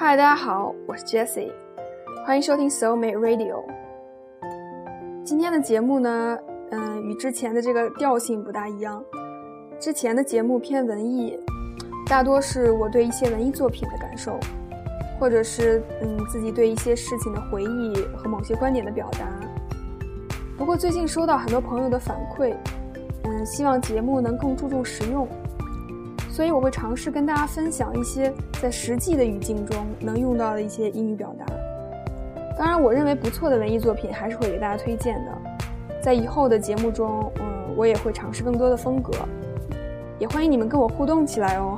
嗨，大家好，我是 Jessie，欢迎收听 Soul Mate Radio。今天的节目呢，嗯，与之前的这个调性不大一样。之前的节目偏文艺，大多是我对一些文艺作品的感受，或者是嗯自己对一些事情的回忆和某些观点的表达。不过最近收到很多朋友的反馈，嗯，希望节目能更注重实用。所以我会尝试跟大家分享一些在实际的语境中能用到的一些英语表达。当然，我认为不错的文艺作品还是会给大家推荐的。在以后的节目中，嗯，我也会尝试更多的风格，也欢迎你们跟我互动起来哦。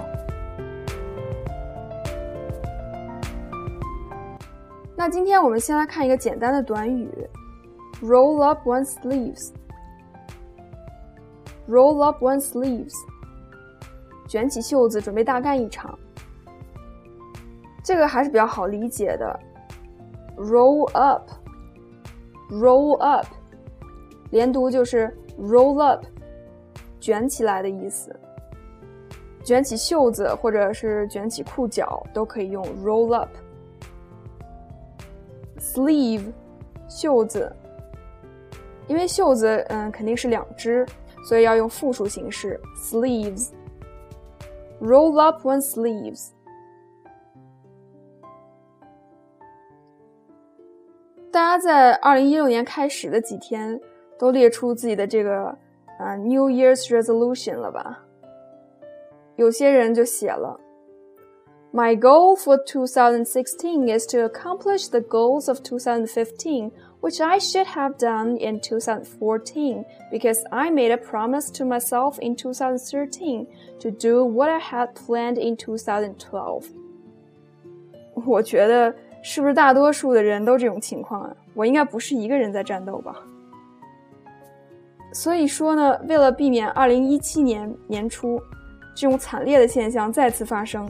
那今天我们先来看一个简单的短语：roll up one's sleeves。roll up one's sleeves。卷起袖子，准备大干一场。这个还是比较好理解的。Roll up，roll up，连读就是 roll up，卷起来的意思。卷起袖子或者是卷起裤脚都可以用 roll up。Sleeve，袖子，因为袖子嗯肯定是两只，所以要用复数形式 sleeves。Roll up one's sleeves。大家在二零一六年开始的几天都列出自己的这个啊 New Year's resolution 了吧？有些人就写了 ：My goal for 2016 is to accomplish the goals of 2015 which I should have done in 2014 because I made a promise to myself in 2013 to do what I had planned in 2012. 我觉得是不是大多数的人都这种情况啊？我应该不是一个人在战斗吧？所以说呢，为了避免2017年年初这种惨烈的现象再次发生，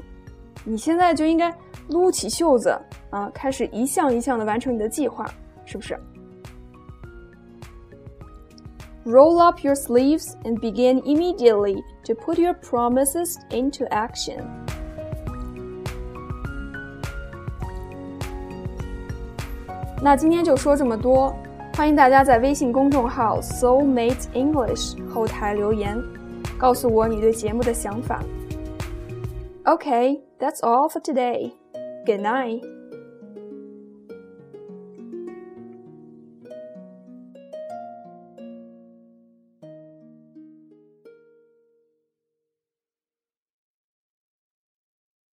你现在就应该撸起袖子啊，开始一项一项的完成你的计划。是不是？Roll up your sleeves and begin immediately to put your promises into action. 那今天就说这么多，欢迎大家在微信公众号 Soulmate English 后台留言，告诉我你对节目的想法。 Okay, that's all for today. Good night.